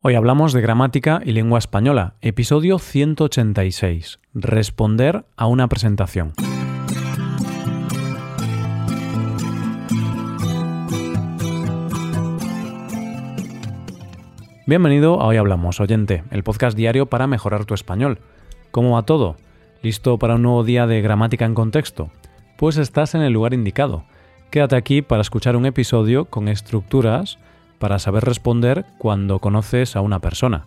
Hoy hablamos de gramática y lengua española, episodio 186, responder a una presentación. Bienvenido a Hoy Hablamos, oyente, el podcast diario para mejorar tu español. ¿Cómo va todo? ¿Listo para un nuevo día de gramática en contexto? Pues estás en el lugar indicado. Quédate aquí para escuchar un episodio con estructuras para saber responder cuando conoces a una persona.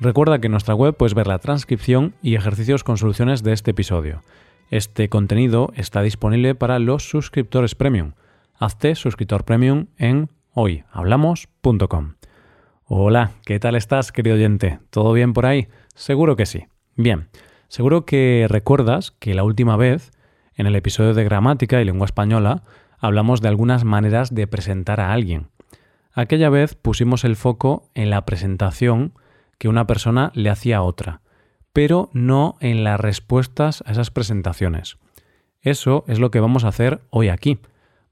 Recuerda que en nuestra web puedes ver la transcripción y ejercicios con soluciones de este episodio. Este contenido está disponible para los suscriptores premium. Hazte suscriptor premium en hoyhablamos.com. Hola, ¿qué tal estás, querido oyente? ¿Todo bien por ahí? Seguro que sí. Bien, seguro que recuerdas que la última vez, en el episodio de gramática y lengua española, hablamos de algunas maneras de presentar a alguien. Aquella vez pusimos el foco en la presentación que una persona le hacía a otra, pero no en las respuestas a esas presentaciones. Eso es lo que vamos a hacer hoy aquí.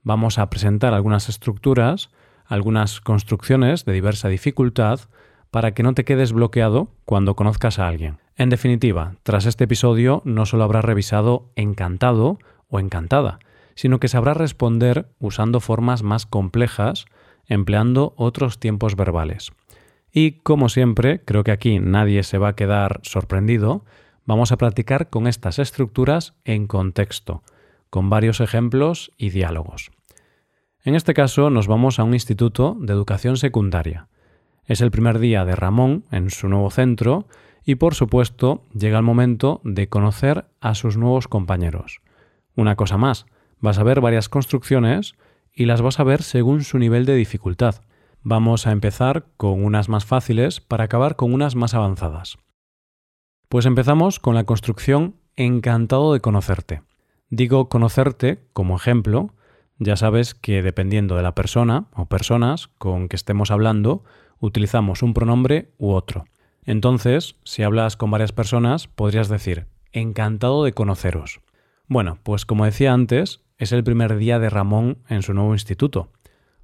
Vamos a presentar algunas estructuras, algunas construcciones de diversa dificultad, para que no te quedes bloqueado cuando conozcas a alguien. En definitiva, tras este episodio no solo habrás revisado encantado o encantada, sino que sabrás responder usando formas más complejas empleando otros tiempos verbales. Y como siempre, creo que aquí nadie se va a quedar sorprendido, vamos a practicar con estas estructuras en contexto, con varios ejemplos y diálogos. En este caso nos vamos a un instituto de educación secundaria. Es el primer día de Ramón en su nuevo centro y por supuesto llega el momento de conocer a sus nuevos compañeros. Una cosa más, vas a ver varias construcciones y las vas a ver según su nivel de dificultad. Vamos a empezar con unas más fáciles para acabar con unas más avanzadas. Pues empezamos con la construcción encantado de conocerte. Digo conocerte como ejemplo, ya sabes que dependiendo de la persona o personas con que estemos hablando, utilizamos un pronombre u otro. Entonces, si hablas con varias personas, podrías decir encantado de conoceros. Bueno, pues como decía antes, es el primer día de Ramón en su nuevo instituto.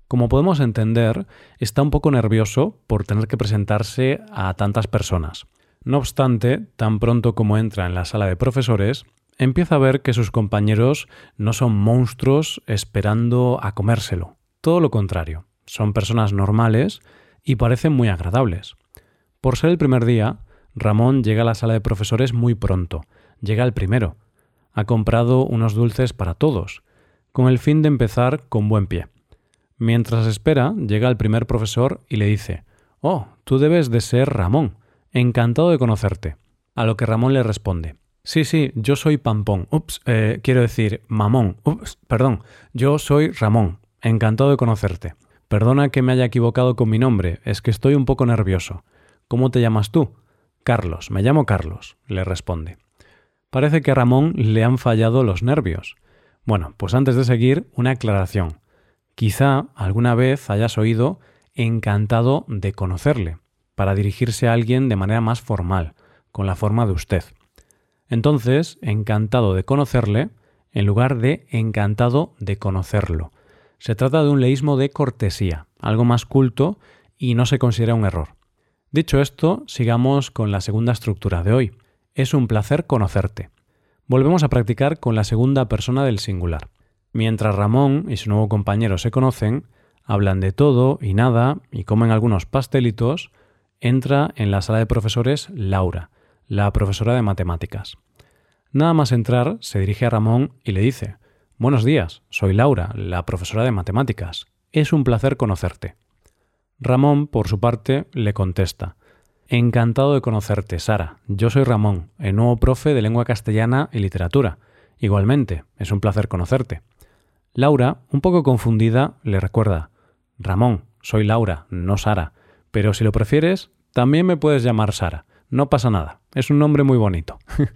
Como podemos entender, está un poco nervioso por tener que presentarse a tantas personas. No obstante, tan pronto como entra en la sala de profesores, empieza a ver que sus compañeros no son monstruos esperando a comérselo. Todo lo contrario, son personas normales y parecen muy agradables. Por ser el primer día, Ramón llega a la sala de profesores muy pronto, llega el primero. Ha comprado unos dulces para todos, con el fin de empezar con buen pie. Mientras espera, llega el primer profesor y le dice Oh, tú debes de ser Ramón. Encantado de conocerte. A lo que Ramón le responde Sí, sí, yo soy Pampón. Ups, eh, quiero decir Mamón. Ups, perdón, yo soy Ramón. Encantado de conocerte. Perdona que me haya equivocado con mi nombre, es que estoy un poco nervioso. ¿Cómo te llamas tú? Carlos, me llamo Carlos, le responde. Parece que a Ramón le han fallado los nervios. Bueno, pues antes de seguir, una aclaración. Quizá alguna vez hayas oído encantado de conocerle, para dirigirse a alguien de manera más formal, con la forma de usted. Entonces, encantado de conocerle, en lugar de encantado de conocerlo. Se trata de un leísmo de cortesía, algo más culto y no se considera un error. Dicho esto, sigamos con la segunda estructura de hoy. Es un placer conocerte. Volvemos a practicar con la segunda persona del singular. Mientras Ramón y su nuevo compañero se conocen, hablan de todo y nada y comen algunos pastelitos, entra en la sala de profesores Laura, la profesora de matemáticas. Nada más entrar, se dirige a Ramón y le dice Buenos días, soy Laura, la profesora de matemáticas. Es un placer conocerte. Ramón, por su parte, le contesta Encantado de conocerte, Sara. Yo soy Ramón, el nuevo profe de lengua castellana y literatura. Igualmente, es un placer conocerte. Laura, un poco confundida, le recuerda Ramón, soy Laura, no Sara. Pero si lo prefieres, también me puedes llamar Sara. No pasa nada, es un nombre muy bonito.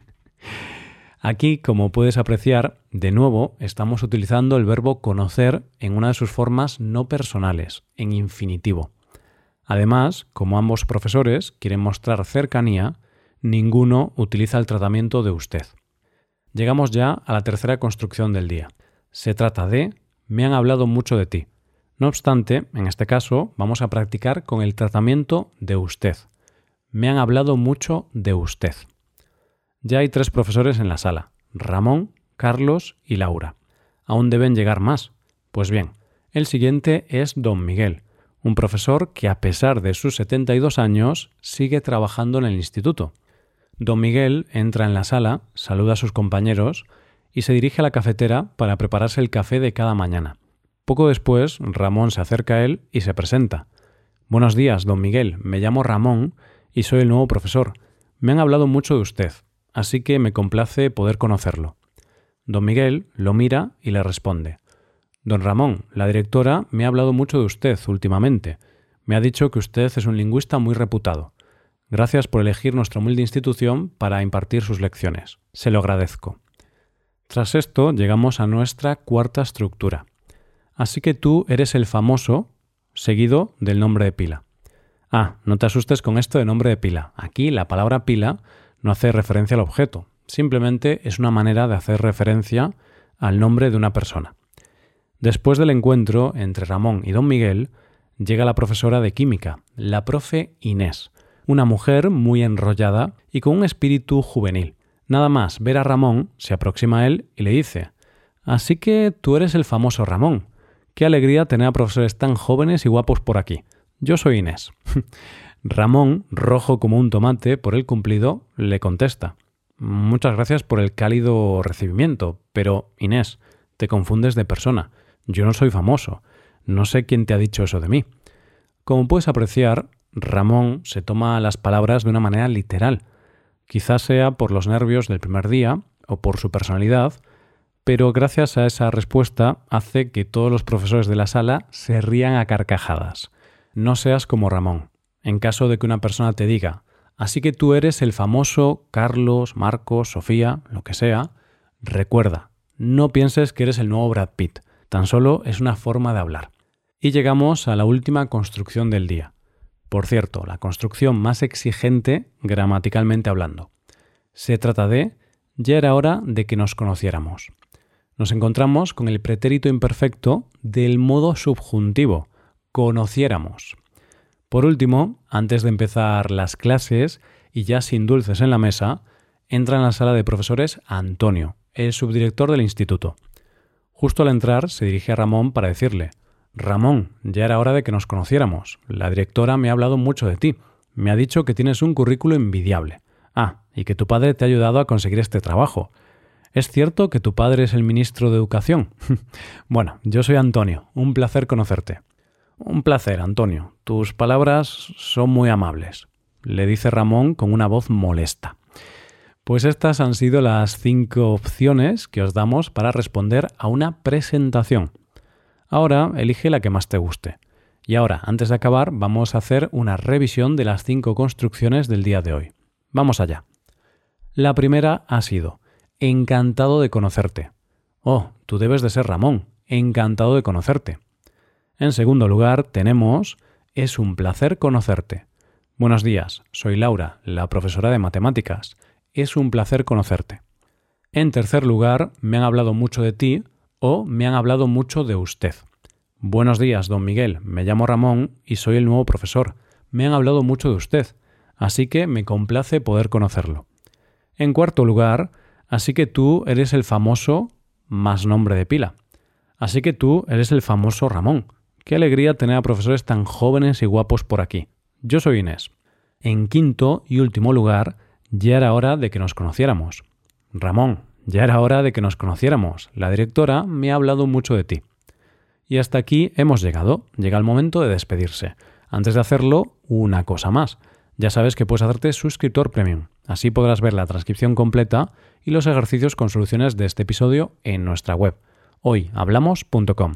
Aquí, como puedes apreciar, de nuevo estamos utilizando el verbo conocer en una de sus formas no personales, en infinitivo. Además, como ambos profesores quieren mostrar cercanía, ninguno utiliza el tratamiento de usted. Llegamos ya a la tercera construcción del día. Se trata de me han hablado mucho de ti. No obstante, en este caso vamos a practicar con el tratamiento de usted. Me han hablado mucho de usted. Ya hay tres profesores en la sala, Ramón, Carlos y Laura. Aún deben llegar más. Pues bien, el siguiente es don Miguel, un profesor que a pesar de sus 72 años sigue trabajando en el instituto. Don Miguel entra en la sala, saluda a sus compañeros y se dirige a la cafetera para prepararse el café de cada mañana. Poco después, Ramón se acerca a él y se presenta. Buenos días, don Miguel. Me llamo Ramón y soy el nuevo profesor. Me han hablado mucho de usted, así que me complace poder conocerlo. Don Miguel lo mira y le responde. Don Ramón, la directora me ha hablado mucho de usted últimamente. Me ha dicho que usted es un lingüista muy reputado. Gracias por elegir nuestra humilde institución para impartir sus lecciones. Se lo agradezco. Tras esto llegamos a nuestra cuarta estructura. Así que tú eres el famoso, seguido del nombre de pila. Ah, no te asustes con esto de nombre de pila. Aquí la palabra pila no hace referencia al objeto, simplemente es una manera de hacer referencia al nombre de una persona. Después del encuentro entre Ramón y don Miguel, llega la profesora de química, la profe Inés, una mujer muy enrollada y con un espíritu juvenil. Nada más ver a Ramón, se aproxima a él y le dice, Así que tú eres el famoso Ramón. Qué alegría tener a profesores tan jóvenes y guapos por aquí. Yo soy Inés. Ramón, rojo como un tomate por el cumplido, le contesta. Muchas gracias por el cálido recibimiento, pero Inés, te confundes de persona. Yo no soy famoso. No sé quién te ha dicho eso de mí. Como puedes apreciar, Ramón se toma las palabras de una manera literal. Quizás sea por los nervios del primer día o por su personalidad, pero gracias a esa respuesta hace que todos los profesores de la sala se rían a carcajadas. No seas como Ramón. En caso de que una persona te diga, así que tú eres el famoso Carlos, Marcos, Sofía, lo que sea, recuerda, no pienses que eres el nuevo Brad Pitt, tan solo es una forma de hablar. Y llegamos a la última construcción del día. Por cierto, la construcción más exigente gramaticalmente hablando. Se trata de ya era hora de que nos conociéramos nos encontramos con el pretérito imperfecto del modo subjuntivo, conociéramos. Por último, antes de empezar las clases y ya sin dulces en la mesa, entra en la sala de profesores Antonio, el subdirector del instituto. Justo al entrar se dirige a Ramón para decirle Ramón, ya era hora de que nos conociéramos. La directora me ha hablado mucho de ti. Me ha dicho que tienes un currículo envidiable. Ah, y que tu padre te ha ayudado a conseguir este trabajo. ¿Es cierto que tu padre es el ministro de Educación? bueno, yo soy Antonio. Un placer conocerte. Un placer, Antonio. Tus palabras son muy amables, le dice Ramón con una voz molesta. Pues estas han sido las cinco opciones que os damos para responder a una presentación. Ahora elige la que más te guste. Y ahora, antes de acabar, vamos a hacer una revisión de las cinco construcciones del día de hoy. Vamos allá. La primera ha sido Encantado de conocerte. Oh, tú debes de ser Ramón. Encantado de conocerte. En segundo lugar, tenemos Es un placer conocerte. Buenos días, soy Laura, la profesora de matemáticas. Es un placer conocerte. En tercer lugar, me han hablado mucho de ti o me han hablado mucho de usted. Buenos días, don Miguel. Me llamo Ramón y soy el nuevo profesor. Me han hablado mucho de usted, así que me complace poder conocerlo. En cuarto lugar, Así que tú eres el famoso más nombre de pila. Así que tú eres el famoso Ramón. Qué alegría tener a profesores tan jóvenes y guapos por aquí. Yo soy Inés. En quinto y último lugar, ya era hora de que nos conociéramos. Ramón, ya era hora de que nos conociéramos. La directora me ha hablado mucho de ti. Y hasta aquí hemos llegado. Llega el momento de despedirse. Antes de hacerlo, una cosa más. Ya sabes que puedes hacerte suscriptor premium. Así podrás ver la transcripción completa y los ejercicios con soluciones de este episodio en nuestra web, hoyhablamos.com.